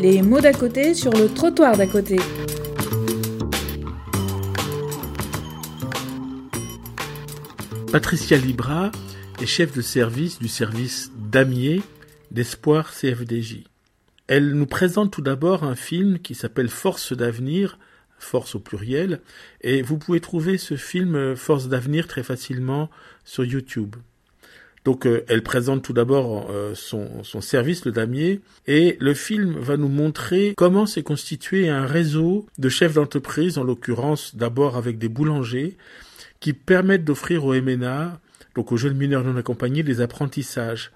Les mots d'à côté sur le trottoir d'à côté. Patricia Libra est chef de service du service damier d'Espoir CFDJ. Elle nous présente tout d'abord un film qui s'appelle Force d'avenir, Force au pluriel, et vous pouvez trouver ce film Force d'avenir très facilement sur YouTube. Donc euh, elle présente tout d'abord euh, son, service, le damier, et le film va nous montrer comment s'est constitué un réseau de chefs d'entreprise, en l'occurrence d'abord avec des boulangers, qui permettent d'offrir aux MNA, donc aux jeunes mineurs non accompagnés, des apprentissages.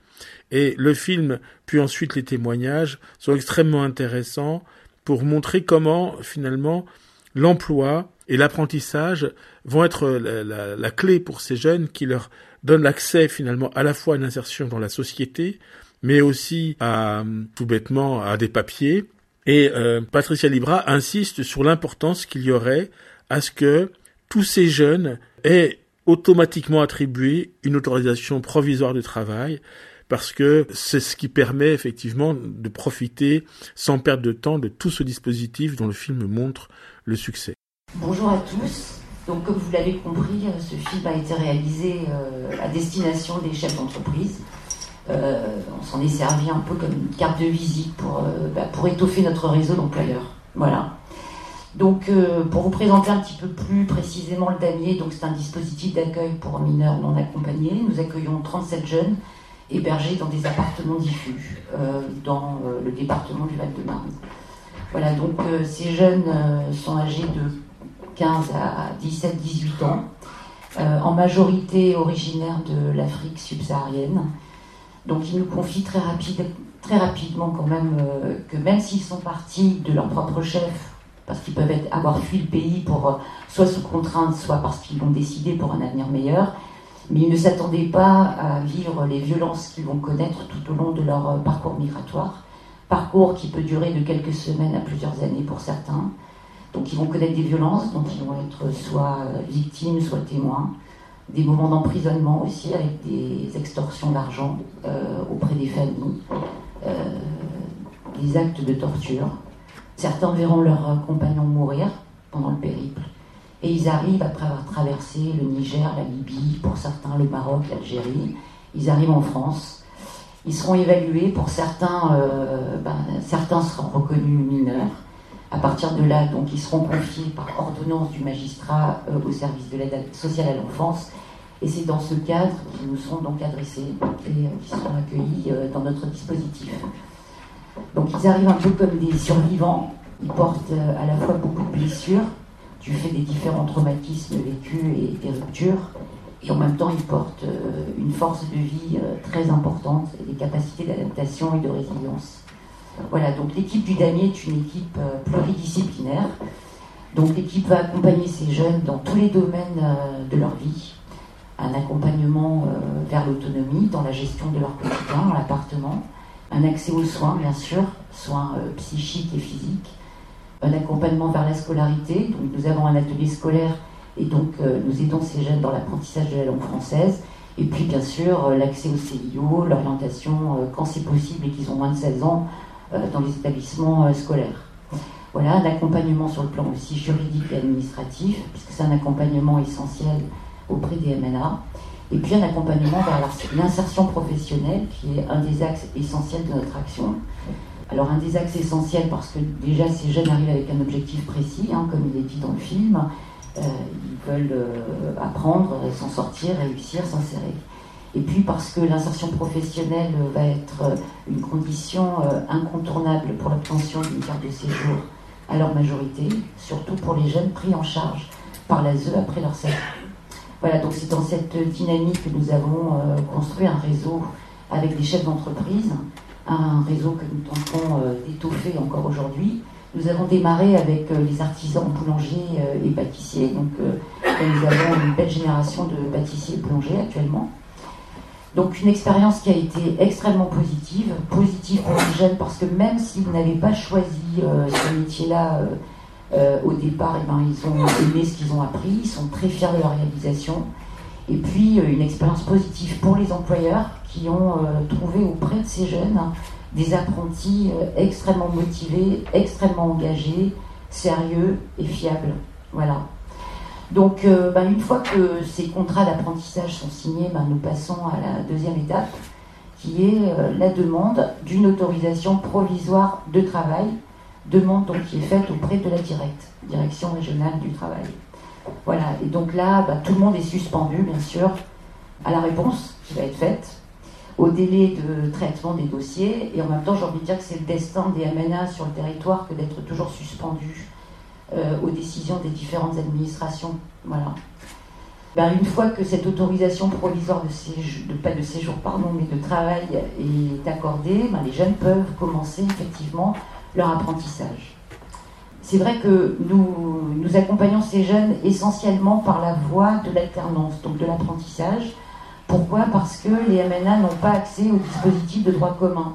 Et le film, puis ensuite les témoignages, sont extrêmement intéressants pour montrer comment finalement l'emploi et l'apprentissage vont être la, clé pour ces jeunes qui leur donnent l'accès finalement à la fois à une insertion dans la société, mais aussi à tout bêtement à des papiers. Et euh, Patricia Libra insiste sur l'importance qu'il y aurait à ce que tous ces jeunes aient automatiquement attribué une autorisation provisoire de travail parce que c'est ce qui permet effectivement de profiter sans perdre de temps de tout ce dispositif dont le film montre le succès. Bonjour à tous. Donc comme vous l'avez compris, euh, ce film a été réalisé euh, à destination des chefs d'entreprise. Euh, on s'en est servi un peu comme une carte de visite pour, bah, pour étoffer notre réseau d'employeurs. Voilà. Donc, pour vous présenter un petit peu plus précisément le damier, donc c'est un dispositif d'accueil pour mineurs non accompagnés. Nous accueillons 37 jeunes hébergés dans des appartements diffus dans le département du Val-de-Marne. Voilà, donc ces jeunes sont âgés de 15 à 17-18 ans, euh, en majorité originaires de l'Afrique subsaharienne. Donc ils nous confient très, très rapidement quand même euh, que même s'ils sont partis de leur propre chef, parce qu'ils peuvent avoir fui le pays pour euh, soit sous contrainte, soit parce qu'ils l'ont décidé pour un avenir meilleur, mais ils ne s'attendaient pas à vivre les violences qu'ils vont connaître tout au long de leur parcours migratoire, parcours qui peut durer de quelques semaines à plusieurs années pour certains. Donc ils vont connaître des violences dont ils vont être soit victimes, soit témoins, des moments d'emprisonnement aussi avec des extorsions d'argent euh, auprès des familles, euh, des actes de torture. Certains verront leurs compagnons mourir pendant le périple. Et ils arrivent, après avoir traversé le Niger, la Libye, pour certains le Maroc, l'Algérie, ils arrivent en France. Ils seront évalués, pour certains, euh, ben, certains seront reconnus mineurs. À partir de là, donc, ils seront confiés par ordonnance du magistrat euh, au service de l'aide sociale à l'enfance. Et c'est dans ce cadre qu'ils nous seront donc adressés et euh, qui seront accueillis euh, dans notre dispositif. Donc ils arrivent un peu comme des survivants. Ils portent à la fois beaucoup de blessures du fait des différents traumatismes vécus et des ruptures. Et en même temps, ils portent une force de vie très importante et des capacités d'adaptation et de résilience. Voilà, donc l'équipe du Damier est une équipe euh, pluridisciplinaire. Donc l'équipe va accompagner ces jeunes dans tous les domaines euh, de leur vie. Un accompagnement euh, vers l'autonomie, dans la gestion de leur quotidien, dans l'appartement. Un accès aux soins, bien sûr, soins psychiques et physiques. Un accompagnement vers la scolarité. Donc nous avons un atelier scolaire et donc nous aidons ces jeunes dans l'apprentissage de la langue française. Et puis bien sûr l'accès au CIO, l'orientation quand c'est possible et qu'ils ont moins de 16 ans dans les établissements euh, scolaires. Voilà, un accompagnement sur le plan aussi juridique et administratif, puisque c'est un accompagnement essentiel auprès des MNA. Et puis un accompagnement vers l'insertion professionnelle, qui est un des axes essentiels de notre action. Alors un des axes essentiels parce que déjà ces jeunes arrivent avec un objectif précis, hein, comme il est dit dans le film. Euh, ils veulent euh, apprendre, s'en sortir, réussir, s'insérer. Et puis parce que l'insertion professionnelle va être euh, une condition euh, incontournable pour l'obtention d'une carte de séjour à leur majorité, surtout pour les jeunes pris en charge par l'ASE après leur séjour. Voilà, donc c'est dans cette dynamique que nous avons euh, construit un réseau avec des chefs d'entreprise, un réseau que nous tentons euh, d'étoffer encore aujourd'hui. Nous avons démarré avec euh, les artisans boulangers euh, et pâtissiers, donc euh, nous avons une belle génération de pâtissiers et boulangers actuellement. Donc une expérience qui a été extrêmement positive, positive pour les jeunes parce que même s'ils n'avaient pas choisi euh, ce métier-là euh, euh, au départ, eh ben, ils ont aimé ce qu'ils ont appris, ils sont très fiers de leur réalisation. Et puis une expérience positive pour les employeurs qui ont trouvé auprès de ces jeunes des apprentis extrêmement motivés, extrêmement engagés, sérieux et fiables. Voilà. Donc, bah, une fois que ces contrats d'apprentissage sont signés, bah, nous passons à la deuxième étape, qui est la demande d'une autorisation provisoire de travail, demande donc qui est faite auprès de la directe, direction régionale du travail. Voilà, et donc là, bah, tout le monde est suspendu, bien sûr, à la réponse qui va être faite, au délai de traitement des dossiers, et en même temps, j'ai envie de dire que c'est le destin des MNA sur le territoire que d'être toujours suspendu euh, aux décisions des différentes administrations. Voilà. Ben, une fois que cette autorisation provisoire de, séjour, pas de séjour, pardon, mais de travail est accordée, ben, les jeunes peuvent commencer effectivement leur apprentissage. C'est vrai que nous, nous accompagnons ces jeunes essentiellement par la voie de l'alternance, donc de l'apprentissage. Pourquoi? Parce que les MNA n'ont pas accès au dispositif de droit commun,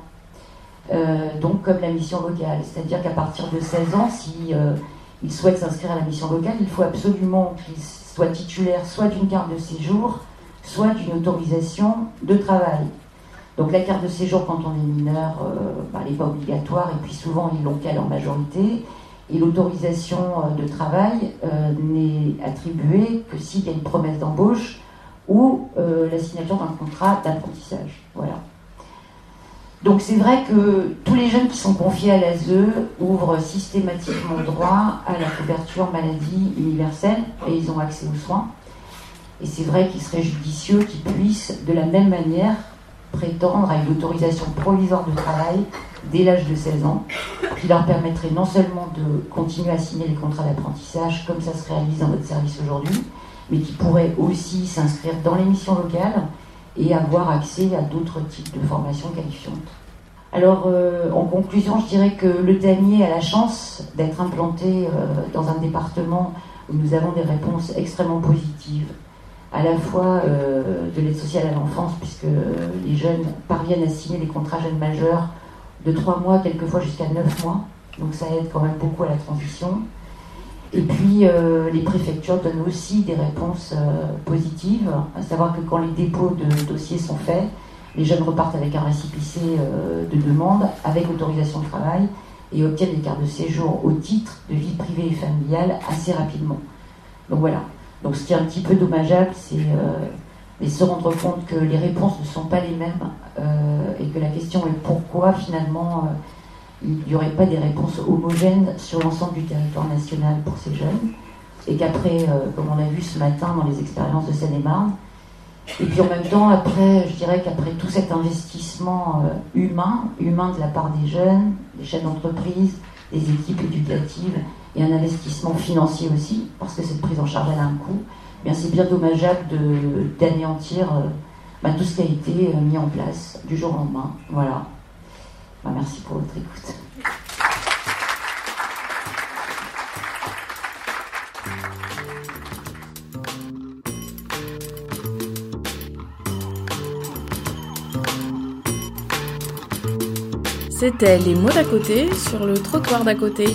euh, donc comme la mission locale. C'est-à-dire qu'à partir de 16 ans, si euh, ils souhaitent s'inscrire à la mission locale, il faut absolument qu'ils soient titulaires soit d'une carte de séjour, soit d'une autorisation de travail. Donc la carte de séjour, quand on est mineur, euh, bah, elle n'est pas obligatoire, et puis souvent ils l'ont qu'elle en majorité. Et l'autorisation euh, de travail euh, n'est attribuée que s'il y a une promesse d'embauche ou la signature d'un contrat d'apprentissage. Voilà. Donc c'est vrai que tous les jeunes qui sont confiés à l'ASE ouvrent systématiquement droit à la couverture maladie universelle et ils ont accès aux soins. Et c'est vrai qu'il serait judicieux qu'ils puissent de la même manière prétendre à une autorisation provisoire de travail dès l'âge de 16 ans, qui leur permettrait non seulement de continuer à signer les contrats d'apprentissage comme ça se réalise dans notre service aujourd'hui, mais qui pourraient aussi s'inscrire dans les missions locales et avoir accès à d'autres types de formations qualifiantes. Alors, euh, en conclusion, je dirais que le TAMIer a la chance d'être implanté euh, dans un département où nous avons des réponses extrêmement positives, à la fois euh, de l'aide sociale à l'enfance, puisque les jeunes parviennent à signer les contrats jeunes majeurs de 3 mois, quelquefois jusqu'à 9 mois. Donc ça aide quand même beaucoup à la transition. Et puis euh, les préfectures donnent aussi des réponses euh, positives, à savoir que quand les dépôts de dossiers sont faits, les jeunes repartent avec un récipicé de demande, avec autorisation de travail, et obtiennent des cartes de séjour au titre de vie privée et familiale assez rapidement. Donc voilà, donc ce qui est un petit peu dommageable, c'est euh, se rendre compte que les réponses ne sont pas les mêmes euh, et que la question est pourquoi finalement euh, il n'y aurait pas des réponses homogènes sur l'ensemble du territoire national pour ces jeunes. Et qu'après, comme on l'a vu ce matin dans les expériences de Seine-et-Marne, et puis en même temps, après, je dirais qu'après tout cet investissement humain, humain de la part des jeunes, des chefs d'entreprise, des équipes éducatives, et un investissement financier aussi, parce que cette prise en charge elle a un coût, eh bien c'est bien dommageable d'anéantir euh, bah, tout ce qui a été euh, mis en place du jour au lendemain. Voilà. Merci pour votre écoute. C'était les mots d'à côté sur le trottoir d'à côté.